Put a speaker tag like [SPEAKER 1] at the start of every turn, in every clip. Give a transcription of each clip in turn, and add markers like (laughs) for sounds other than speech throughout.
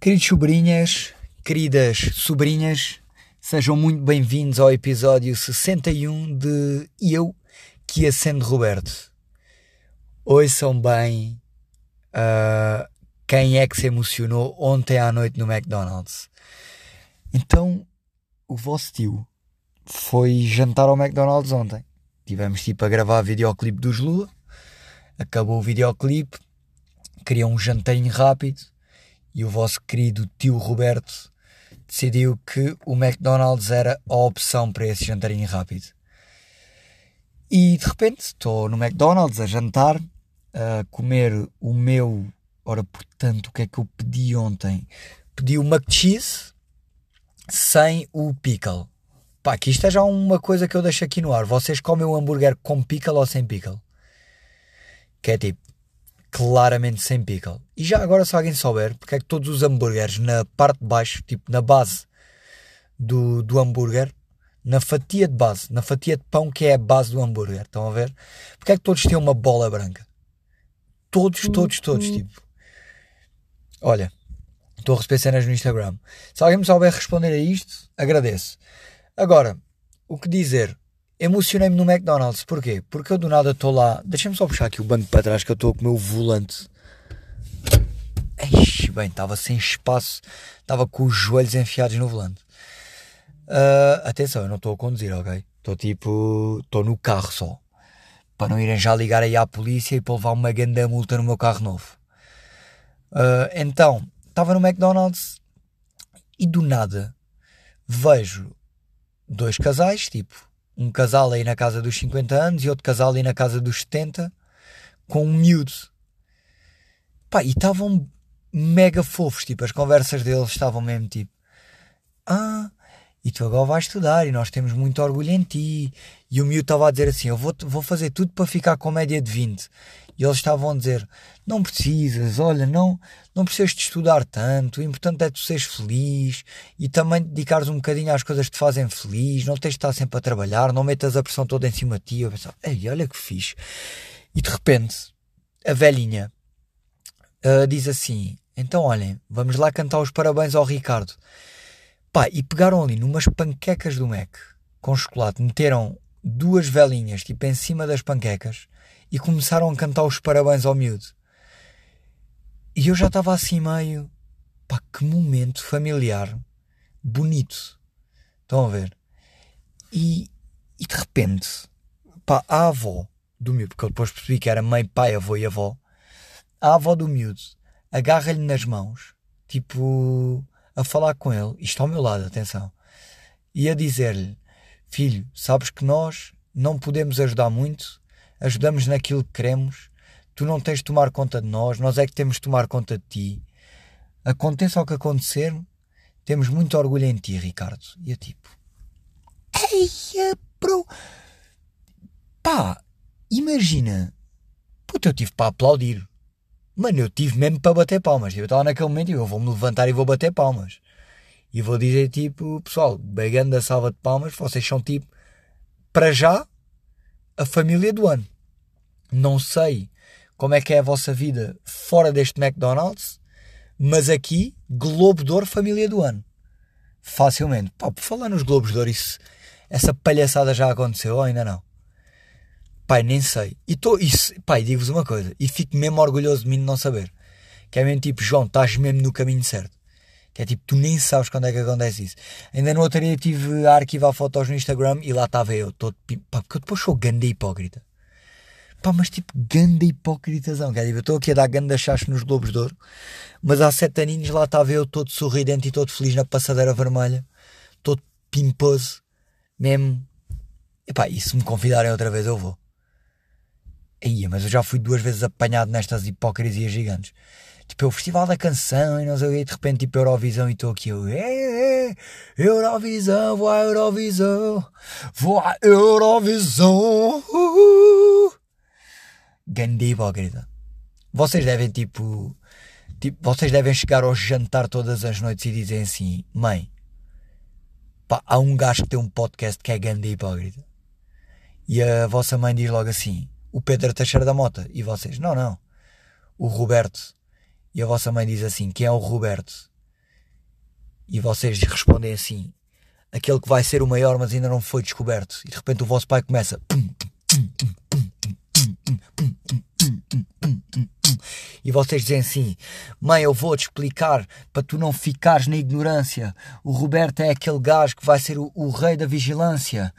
[SPEAKER 1] Queridos sobrinhas, queridas sobrinhas, sejam muito bem-vindos ao episódio 61 de Eu que acendo Roberto. Ouçam bem uh, quem é que se emocionou ontem à noite no McDonald's. Então, o vosso tio foi jantar ao McDonald's ontem. Tivemos tipo a gravar videoclipe dos Lua. Acabou o videoclipe. Queria um jantarinho rápido e o vosso querido tio Roberto decidiu que o McDonald's era a opção para esse jantarinho rápido. E de repente estou no McDonald's a jantar, a comer o meu. Ora, portanto, o que é que eu pedi ontem? Pedi o McCheese sem o pickle. Pá, que isto é já uma coisa que eu deixo aqui no ar. Vocês comem o hambúrguer com pickle ou sem pickle? Que é tipo, claramente sem pickle. E já agora, se alguém souber, porque é que todos os hambúrgueres na parte de baixo, tipo na base do, do hambúrguer, na fatia de base, na fatia de pão que é a base do hambúrguer, estão a ver? Porque é que todos têm uma bola branca? Todos, todos, todos,
[SPEAKER 2] Uhum.
[SPEAKER 1] tipo. Olha, estou a receber cenas no Instagram. Se alguém me souber responder a isto, agradeço. Agora, o que dizer? Emocionei-me no McDonald's. Porquê? Porque eu do nada estou lá. Deixa-me só puxar aqui o banco para trás que eu estou com o meu volante. Eixe, bem, estava sem espaço. Estava com os joelhos enfiados no volante. Ah, atenção, eu não estou a conduzir, ok? Estou tipo. Estou no carro só. Para não irem já ligar aí à polícia e para levar uma grande multa no meu carro novo. Ah, então, estava no McDonald's e do nada vejo dois casais, tipo, um casal aí na casa dos 50 anos e outro casal aí na casa dos 70, com um miúdo. Pá, e estavam mega fofos, tipo, as conversas deles estavam mesmo tipo, ah, e tu agora vais estudar e nós temos muito orgulho em ti. E o miúdo estava a dizer assim, eu vou, vou fazer tudo para ficar com média de 20. E eles estavam a dizer, não precisas, olha, não, não precisas de estudar tanto, o importante é tu seres feliz e também dedicares um bocadinho às coisas que te fazem feliz, não tens de estar sempre a trabalhar, não metas a pressão toda em cima de ti. Eu pensava, ei, olha que fixe. E de repente, a velhinha ah, diz assim, então olhem, vamos lá cantar os parabéns ao Ricardo. Pá, e pegaram ali numas panquecas do Mac com chocolate, meteram duas velinhas tipo em cima das panquecas e começaram a cantar os parabéns ao miúdo. E eu já estava assim meio. Pá, que momento familiar bonito. Estão a ver? E, e de repente, pá, a avó do miúdo, porque eu depois percebi que era mãe, pai, avô e avó, a avó do miúdo agarra-lhe nas mãos, tipo, a falar com ele, isto ao meu lado, atenção, e a dizer-lhe: Filho, sabes que nós não podemos ajudar muito, ajudamos naquilo que queremos, tu não tens de tomar conta de nós, nós é que temos de tomar conta de ti. Aconteça o que acontecer, temos muito orgulho em ti, Ricardo. E eu tipo: Eia, bro! Pá, imagina! Puta, eu tive para aplaudir. Mano, eu tive mesmo para bater palmas. Eu estava naquele momento e eu vou-me levantar e vou bater palmas. E vou dizer tipo, pessoal, bem da salva de palmas, vocês são tipo, para já, a família do ano. Não sei como é que é a vossa vida fora deste McDonald's, mas aqui, Globo de Ouro Família do Ano. Facilmente. Pá, por falar nos Globos de Ouro, isso, essa palhaçada já aconteceu ou ainda não? Pai, nem sei. E tô, isso, pai, digo-vos uma coisa, e fico mesmo orgulhoso de mim de não saber. Que é mesmo tipo, João, estás mesmo no caminho certo. Que é tipo, tu nem sabes quando é que acontece isso. Ainda no outro dia tive a arquivar fotos no Instagram e lá estava eu, todo pá, porque eu depois sou ganda hipócrita. Pá, mas tipo, ganda hipócritazão. Que é tipo, eu estou aqui a dar ganda chacho nos Globos de Ouro, mas há sete aninhos lá estava eu todo sorridente e todo feliz na passadeira vermelha, todo pimposo, mesmo. Epá, e se me convidarem outra vez eu vou. Aí, mas eu já fui duas vezes apanhado nestas hipocrisias gigantes. Tipo, é o Festival da Canção e não sei o quê, de repente, tipo, Eurovisão e estou aqui, eu, é, é, Eurovisão, vou à Eurovisão, vou à Eurovisão, uh, hipócrita. Vocês devem, tipo, tipo, vocês devem chegar ao jantar todas as noites e dizem assim, mãe, pá, há um gajo que tem um podcast que é ganda hipócrita. E a vossa mãe diz logo assim, o Pedro Teixeira da Mota. E vocês, não, não, o Roberto. E a vossa mãe diz assim, quem é o Roberto? E vocês respondem assim: aquele que vai ser o maior, mas ainda não foi descoberto. E de repente o vosso pai começa. E vocês dizem assim: Mãe, eu vou-te explicar para tu não ficares na ignorância. O Roberto é aquele gajo que vai ser o, o, rei da vigilância.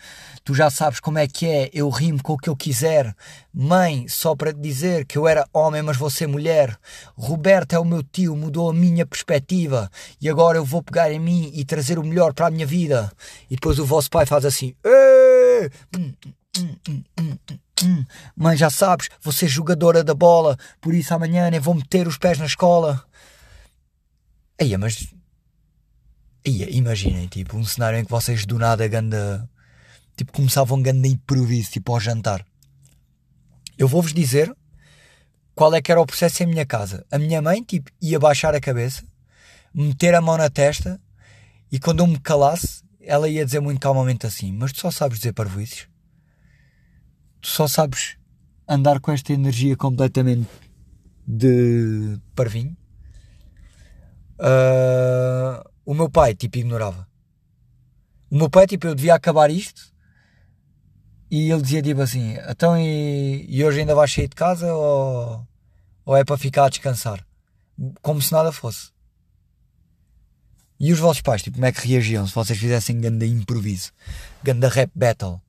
[SPEAKER 1] Tu já sabes como é que é, eu rimo com o que eu quiser. Mãe, só para te dizer que eu era homem, mas ser mulher. Roberto é o meu tio, mudou a minha perspectiva. E agora eu vou pegar em mim e trazer o melhor para a minha vida. E depois o vosso pai faz assim: Hum, mãe, já sabes, vou ser jogadora da bola, por isso amanhã nem vou meter os pés na escola. Aí, mas. Aí, imaginem, tipo, um cenário em que vocês do nada ganda. Tipo, começavam ganda improviso, tipo, ao jantar. Eu vou-vos dizer qual é que era o processo em minha casa. A minha mãe, tipo, ia baixar a cabeça, meter a mão na testa e quando eu me calasse, ela ia dizer muito calmamente assim: Mas tu só sabes dizer parvoíces? Tu só sabes andar com esta energia completamente de parvinho. Uh, o meu pai, tipo, ignorava. O meu pai, tipo, eu devia acabar isto e ele dizia, tipo assim: então e, e hoje ainda vais sair de casa ou, ou é para ficar a descansar? Como se nada fosse. E os vossos pais, tipo, como é que reagiam se vocês fizessem ganda improviso? Ganda rap battle?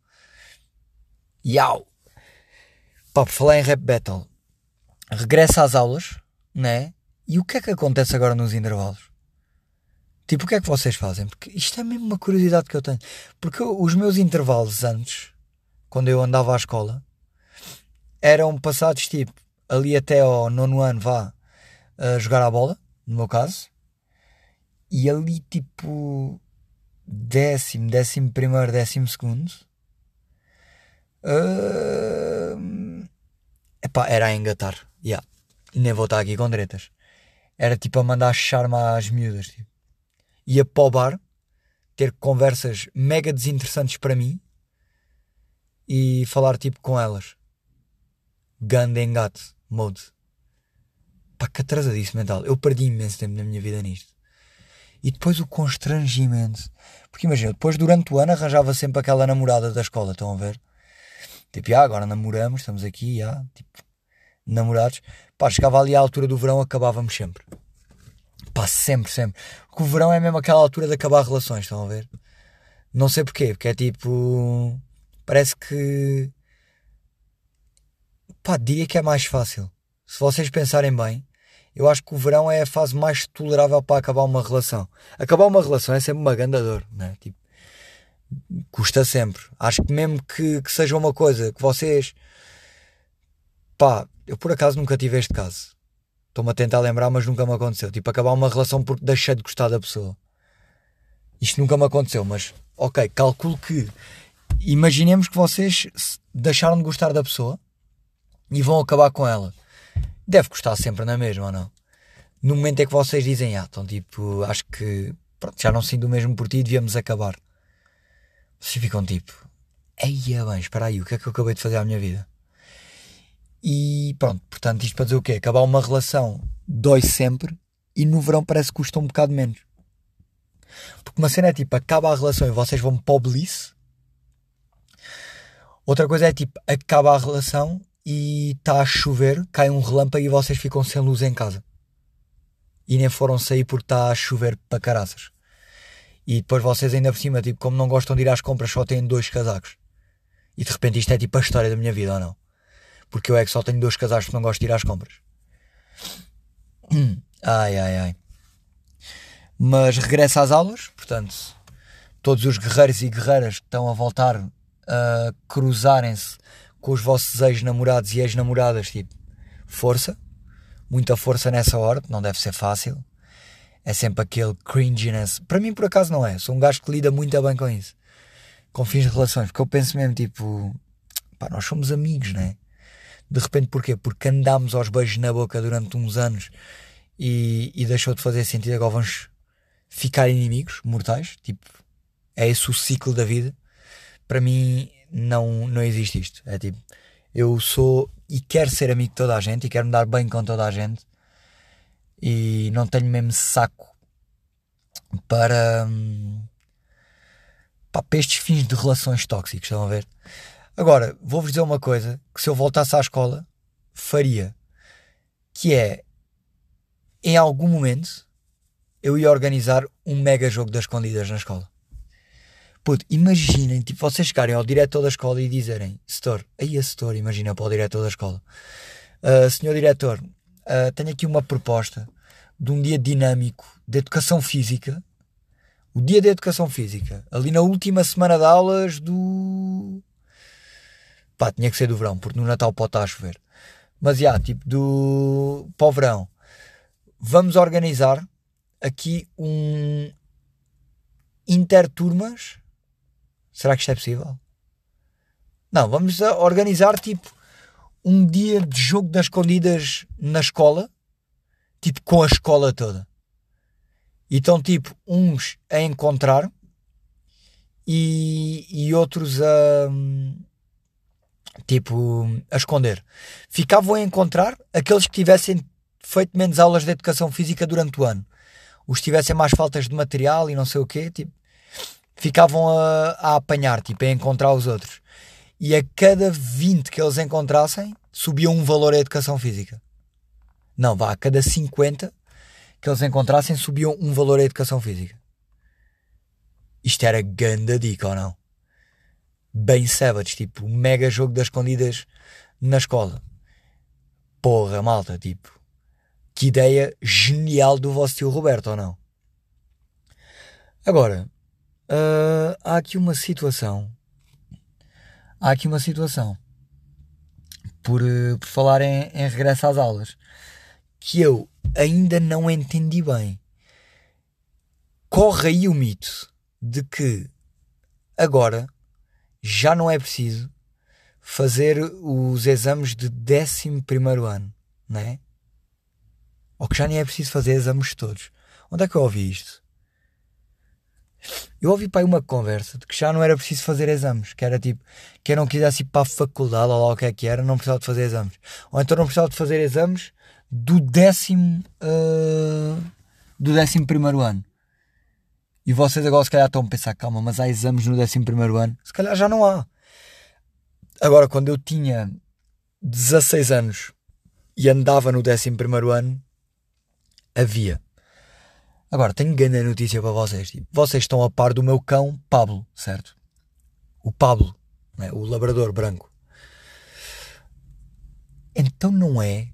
[SPEAKER 1] Yau! Pá, por falar em rap battle, regressa às aulas, né? E o que é que acontece agora nos intervalos? Tipo, o que é que vocês fazem? Porque isto é mesmo uma curiosidade que eu tenho. Porque os meus intervalos antes, quando eu andava à escola, eram passados tipo ali até ao nono ano, vá a jogar a bola, no meu caso, e ali tipo décimo, décimo primeiro, décimo segundo Uh, epá, era a engatar. Yeah. Nem vou estar aqui com diretas. Era tipo a mandar charme às miúdas. Tipo. Ia para o bar ter conversas mega desinteressantes para mim e falar tipo com elas. Ganda engate mode. Pá, que atrasadice mental. Eu perdi imenso tempo na minha vida nisto. E depois o constrangimento. Porque imagina, depois durante o ano arranjava sempre aquela namorada da escola, estão a ver? Tipo, ah, agora namoramos, estamos aqui, ah, tipo, namorados. Pá, chegava ali à altura do verão, acabávamos sempre. Pá, sempre, sempre. Porque o verão é mesmo aquela altura de acabar relações, estão a ver? Não sei porquê, porque é tipo. Parece que. Pá, diria que é mais fácil. Se vocês pensarem bem, eu acho que o verão é a fase mais tolerável para acabar uma relação. Acabar uma relação é sempre uma grande dor, né? Tipo, custa sempre. Acho que mesmo que, que seja uma coisa que vocês. Pá, eu por acaso nunca tive este caso. Estou-me a tentar lembrar, mas nunca me aconteceu. Tipo, acabar uma relação porque deixei de gostar da pessoa. Isto nunca me aconteceu, mas ok, calculo que. Imaginemos que vocês deixaram de gostar da pessoa e vão acabar com ela. Deve gostar sempre na mesma, ou não? No momento em que vocês dizem, ah, então tipo, acho que pronto, já não sinto o mesmo por ti, devíamos acabar. Vocês ficam tipo, eia bem, espera aí, o que é que eu acabei de fazer à minha vida? E pronto, portanto, isto para dizer o quê? Acabar uma relação dói sempre e no verão parece que custa um bocado menos. Porque uma cena é tipo, acaba a relação e vocês vão para o bliss. Outra coisa é tipo, acaba a relação e está a chover, cai um relâmpago e vocês ficam sem luz em casa. E nem foram sair porque está a chover para caraças. E depois vocês ainda por cima, tipo, como não gostam de ir às compras, só têm dois casacos. E de repente isto é tipo a história da minha vida, ou não? Porque eu é que só tenho dois casacos porque não gosto de ir às compras. (clears throat) Ai, ai, ai. Mas regressa às aulas, portanto, todos os guerreiros e guerreiras que estão a voltar a cruzarem-se com os vossos ex-namorados e ex-namoradas, tipo, força, muita força nessa hora, não deve ser fácil é sempre aquele cringiness. Para mim, por acaso, não é. Sou um gajo que lida muito bem com isso. Com fins de relações. Porque eu penso mesmo, tipo, pá, nós somos amigos, né? De repente, porquê? Porque andámos aos beijos na boca durante uns anos e, e deixou de fazer sentido. Agora vamos ficar inimigos mortais. Tipo, é esse o ciclo da vida. Para mim, não, não existe isto. É tipo, eu sou e quero ser amigo de toda a gente e quero me dar bem com toda a gente e não tenho mesmo saco para, hum, para estes fins de relações tóxicos, estão a ver? Agora, vou-vos dizer uma coisa que se eu voltasse à escola, faria. Que é, em algum momento, eu ia organizar um mega jogo das escondidas na escola. Puto, imaginem, tipo, vocês chegarem ao diretor da escola e dizerem, setor, aí a setor, imagina para o diretor da escola, uh, senhor diretor, uh, tenho aqui uma proposta de um dia dinâmico de educação física, o dia da educação física, ali na última semana de aulas do. pá, tinha que ser do verão, porque no Natal pode estar a chover. Mas já, tipo, do. para o verão. Vamos organizar aqui um. interturmas Será que isto é possível? Não, vamos organizar tipo um dia de jogo das escondidas na escola, tipo com a escola toda. E estão tipo uns a encontrar e, e outros a tipo a esconder. Ficavam a encontrar aqueles que tivessem feito menos aulas de educação física durante o ano. Os que tivessem mais faltas de material e não sei o quê, tipo, ficavam a, a apanhar, tipo, a encontrar os outros. E a cada 20 que eles encontrassem, subia um valor a educação física. Não, vá, a cada 50 que eles encontrassem, subiam um valor a educação física. Isto era ganda dica ou não? Bem savage, tipo, mega jogo das escondidas na escola. Porra, malta, tipo, que ideia genial do vosso tio Roberto ou não? Agora, Uh, há aqui uma situação. Há aqui uma situação. Por, uh, por falar em, em regresso às aulas. Que eu ainda não entendi bem. Corre aí o mito de que agora já não é preciso fazer os exames de 11 ano, não é? Ou que já nem é preciso fazer exames todos. Onde é que eu ouvi isto? Eu ouvi para aí uma conversa de que já não era preciso fazer exames, que era tipo, quem não quisesse ir para a faculdade ou lá o que é que era, não precisava de fazer exames. Ou então não precisava de fazer exames do décimo, uh, do décimo primeiro ano. E vocês agora se calhar estão a pensar, calma, mas há exames no décimo primeiro ano? Se calhar já não há. Agora, quando eu tinha 16 anos e andava no décimo primeiro ano, havia. Agora, tenho grande notícia para vocês. Tipo, vocês estão a par do meu cão Pablo, certo? O Pablo, né? o labrador branco. Então não é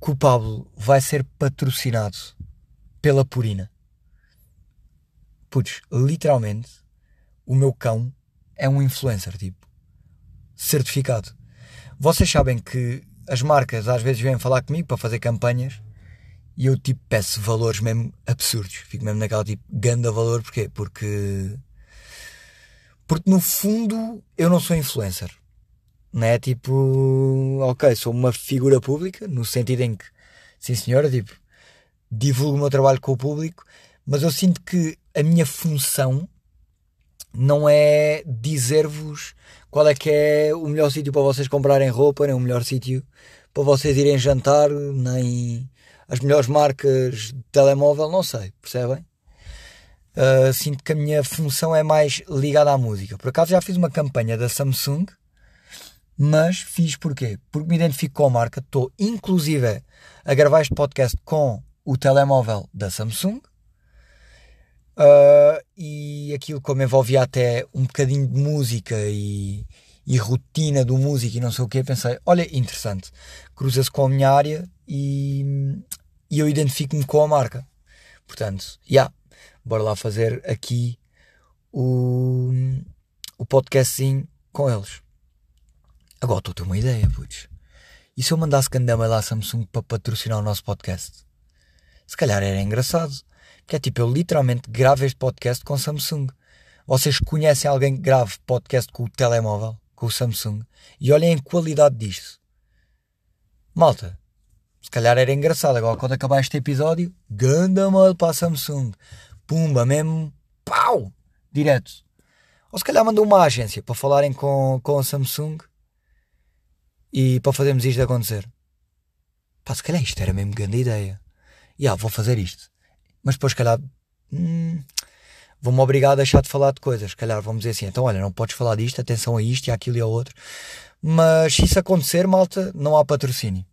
[SPEAKER 1] que o Pablo vai ser patrocinado pela Purina. Putz, literalmente, o meu cão é um influencer, tipo, certificado. Vocês sabem que as marcas às vezes vêm falar comigo para fazer campanhas e eu tipo peço valores mesmo absurdos. Fico mesmo naquela tipo ganda valor. Porquê? Porque. Porque no fundo eu não sou influencer. Não é tipo. Ok, sou uma figura pública, no sentido em que, sim senhora, tipo, divulgo o meu trabalho com o público, mas eu sinto que a minha função não é dizer-vos qual é que é o melhor sítio para vocês comprarem roupa, nem o melhor sítio para vocês irem jantar, nem as melhores marcas de telemóvel, não sei, percebem? Uh, sinto que a minha função é mais ligada à música. Por acaso já fiz uma campanha da Samsung, mas fiz porquê? Porque me identifico com a marca, estou inclusive a gravar este podcast com o telemóvel da Samsung. Uh, e aquilo como envolvia até um bocadinho de música e, e rotina do músico e não sei o que, pensei, olha, interessante, cruza-se com a minha área e, e eu identifico-me com a marca. Portanto, já, yeah, bora lá fazer aqui o, o podcastzinho com eles. Agora estou a ter uma ideia, putz. E se eu mandasse Gandama lá à Samsung para patrocinar o nosso podcast? Se calhar era engraçado. Porque é tipo, eu literalmente gravo este podcast com Samsung. Vocês conhecem alguém que grave podcast com o telemóvel, com o Samsung? E olhem a qualidade disto. Malta, se calhar era engraçado. Agora, quando acabar este episódio, ganda mal para a Samsung. Pumba, mesmo, pau, direto. Ou se calhar mandou uma agência para falarem com, com a Samsung e para fazermos isto acontecer. Pá, se calhar isto era mesmo grande ideia. E ah, vou fazer isto. Mas depois, se calhar, hum, vou-me obrigar a deixar de falar de coisas. Calhar vamos dizer assim, então olha, não podes falar disto, atenção a isto e àquilo e ao outro. Mas se isso acontecer, malta, não há patrocínio.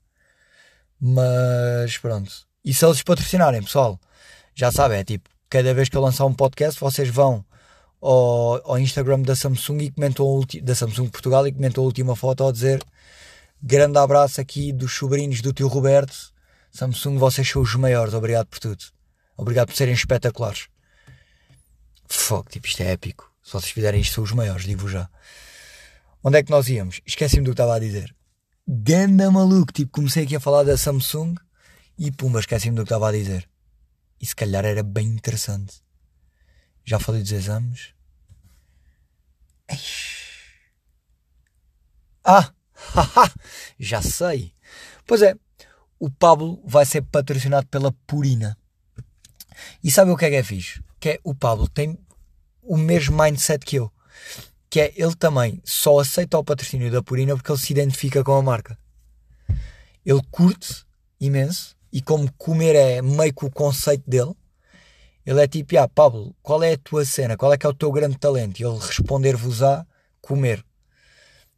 [SPEAKER 1] Mas pronto. E se eles patrocinarem, pessoal, já sabem, é tipo, cada vez que eu lançar um podcast, vocês vão ao, ao Instagram da Samsung e comentam da Samsung Portugal e comentam a última foto a dizer grande abraço aqui dos sobrinhos do tio Roberto. Samsung, vocês são os maiores, obrigado por tudo. Obrigado por serem espetaculares. Fogo, tipo, isto é épico. Se vocês fizerem isto, são os maiores, digo já. Onde é que nós íamos? Esqueci-me do que estava a dizer. Ganda maluco, tipo, comecei aqui a falar da Samsung e pumba, esqueci-me do que estava a dizer. E se calhar era bem interessante. Já falei dos exames. Ah, (laughs) já sei. Pois é, o Pablo vai ser patrocinado pela Purina. E sabe o que é que é fixe? Que é o Pablo tem o mesmo mindset que eu. Que é ele também só aceita o patrocínio da Purina porque ele se identifica com a marca. Ele curte imenso e como comer é meio que o conceito dele, ele é tipo, ah, Pablo, qual é a tua cena? Qual é que é o teu grande talento? E ele responder-vos a comer.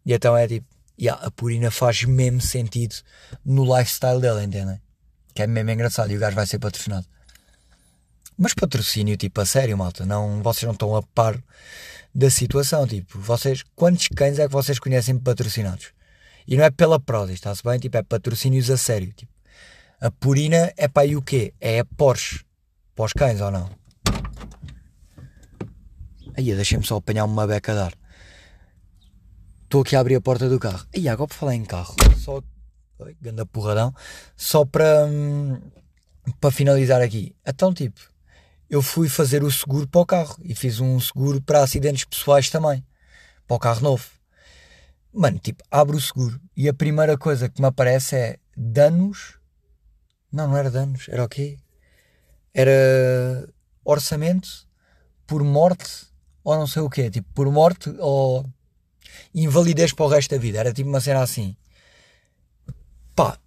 [SPEAKER 1] E então é tipo, yeah, a Purina faz mesmo sentido no lifestyle dele, entendem? Que é mesmo engraçado e o gajo vai ser patrocinado. Mas patrocínio, tipo, a sério, malta, não, vocês não estão a par da situação, tipo, vocês, quantos cães é que vocês conhecem patrocinados? E não é pela Prodi, está-se bem? Tipo, é patrocínios a sério, tipo. A Purina é para aí o quê? É a Porsche para os cães ou não? Aí, deixem-me só apanhar uma beca a dar. Estou aqui a abrir a porta do carro. Aí, agora para falar em carro, só. Oi, ganda porradão. Só para. Hum, para finalizar aqui. Então, tipo, eu fui fazer o seguro para o carro e fiz um seguro para acidentes pessoais também. Para o carro novo. Mano, tipo, abro o seguro e a primeira coisa que me aparece é danos. Não, não era danos, era o quê? era orçamento por morte ou não sei o quê, tipo por morte ou invalidez para o resto da vida. Era tipo uma cena assim. Pá,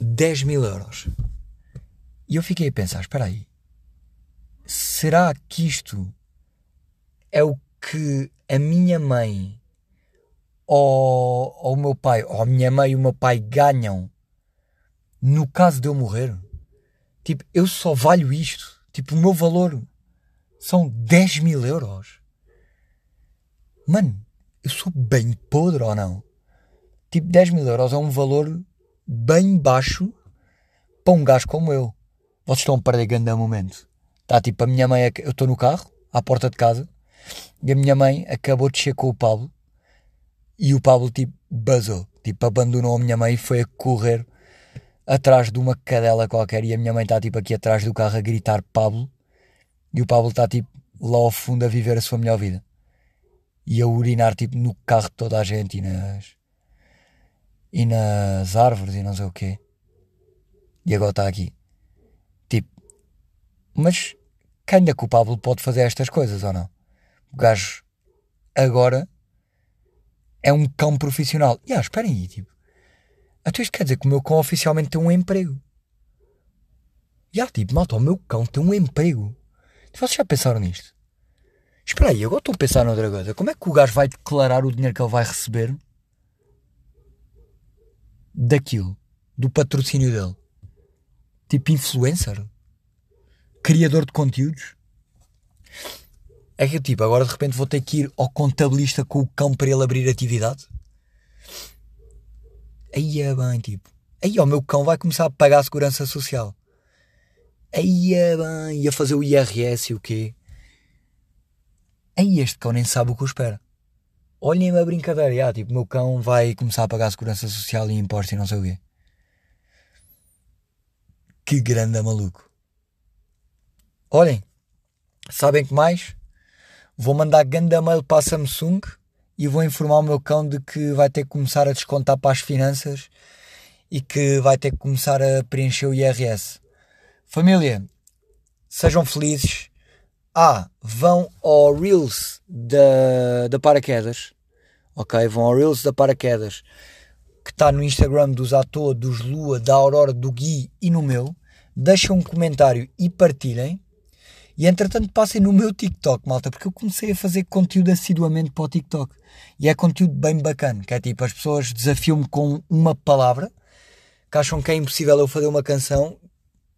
[SPEAKER 1] 10 mil euros. E eu fiquei a pensar: espera aí, será que isto é o que a minha mãe ou, ou o meu pai, ou a minha mãe e o meu pai ganham no caso de eu morrer? Tipo, eu só valho isto. Tipo, o meu valor são 10 mil euros. Mano, eu sou bem podre ou não? Tipo, 10 mil euros é um valor bem baixo para um gajo como eu. Vocês estão a perder grande momento. Tá, tipo, a minha mãe, eu estou no carro, à porta de casa, e a minha mãe acabou de descer com o Pablo, e o Pablo, tipo, basou. Tipo, abandonou a minha mãe e foi a correr atrás de uma cadela qualquer e a minha mãe está tipo aqui atrás do carro a gritar Pablo e o Pablo está tipo lá ao fundo a viver a sua melhor vida e a urinar tipo no carro de toda a gente e nas e nas árvores e não sei o quê e agora está aqui tipo mas que ainda que o Pablo pode fazer estas coisas ou não o gajo agora é um cão profissional e ah, esperem aí tipo então isto quer dizer que o meu cão oficialmente tem um emprego. E yeah, tipo, malta, o meu cão tem um emprego. Vocês já pensaram nisto? Espera aí, agora estou a pensar noutra coisa. Como é que o gajo vai declarar o dinheiro que ele vai receber daquilo? Do patrocínio dele? Tipo influencer? Criador de conteúdos? É que tipo, agora de repente vou ter que ir ao contabilista com o cão para ele abrir atividade? Aí é bem, tipo. Aí o meu cão vai começar a pagar a segurança social. Aí é bem, ia fazer o IRS e o quê? Aí este cão nem sabe o que eu espera. Olhem-me a brincadeira, já, tipo, meu cão vai começar a pagar a segurança social e impostos e não sei o quê. Que grande maluco. Olhem, sabem que mais? Vou mandar ganda mail para a Samsung e vou informar o meu cão de que vai ter que começar a descontar para as finanças e que vai ter que começar a preencher o IRS. Família, sejam felizes. Ah, vão ao Reels da, da Paraquedas. Ok? Vão ao Reels da Paraquedas. Que está no Instagram dos atores, dos Lua, da Aurora, do Gui e no meu. Deixem um comentário e partilhem. E entretanto passem no meu TikTok, malta, porque eu comecei a fazer conteúdo assiduamente para o TikTok. E é conteúdo bem bacana, que é tipo, as pessoas desafiam-me com uma palavra, que acham que é impossível eu fazer uma canção,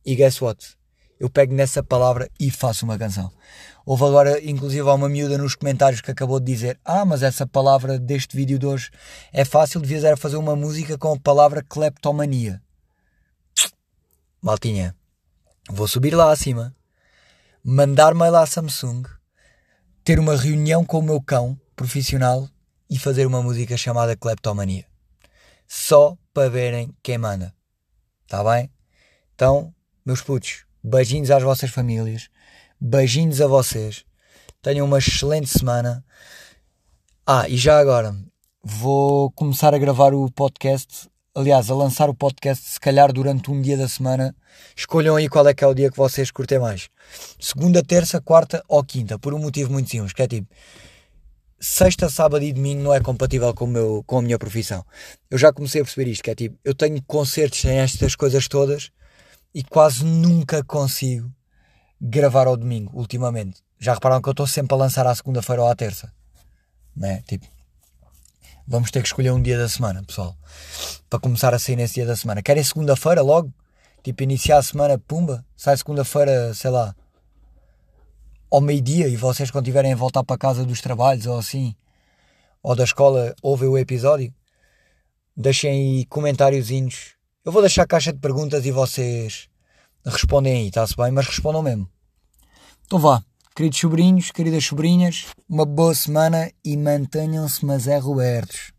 [SPEAKER 1] e guess what? Eu pego nessa palavra e faço uma canção. Houve agora, inclusive, há uma miúda nos comentários que acabou de dizer: Ah, mas essa palavra deste vídeo de hoje é fácil, devias era fazer uma música com a palavra cleptomania. Maltinha, vou subir lá acima, mandar mail à Samsung, ter uma reunião com o meu cão profissional e fazer uma música chamada Cleptomania. Só para verem quem manda. Tá bem? Então, meus putos, beijinhos às vossas famílias, beijinhos a vocês. Tenham uma excelente semana. Ah, e já agora, vou começar a gravar o podcast aliás, a lançar o podcast, se calhar durante um dia da semana. Escolham aí qual é que é o dia que vocês curtem mais. Segunda, terça, quarta ou quinta, por um motivo muito simples, que é tipo, sexta, sábado e domingo não é compatível com, meu, com a minha profissão. Eu já comecei a perceber isto, que é tipo, eu tenho concertos em estas coisas todas e quase nunca consigo gravar ao domingo, ultimamente. Já repararam que eu estou sempre a lançar à segunda-feira ou à terça? Né? Tipo, Vamos ter que escolher um dia da semana, pessoal. Para começar a sair nesse dia da semana. Querem segunda-feira logo? Tipo, iniciar a semana, pumba. Sai segunda-feira, sei lá, ao meio-dia e vocês quando tiverem a voltar para casa dos trabalhos ou assim, ou da escola, ouvem o episódio. Deixem aí comentáriozinhos. Eu vou deixar a caixa de perguntas e vocês respondem aí, está-se bem? Mas respondam mesmo. Então vá. Queridos sobrinhos, queridas sobrinhas, uma boa semana e mantenham-se mas é Robertos.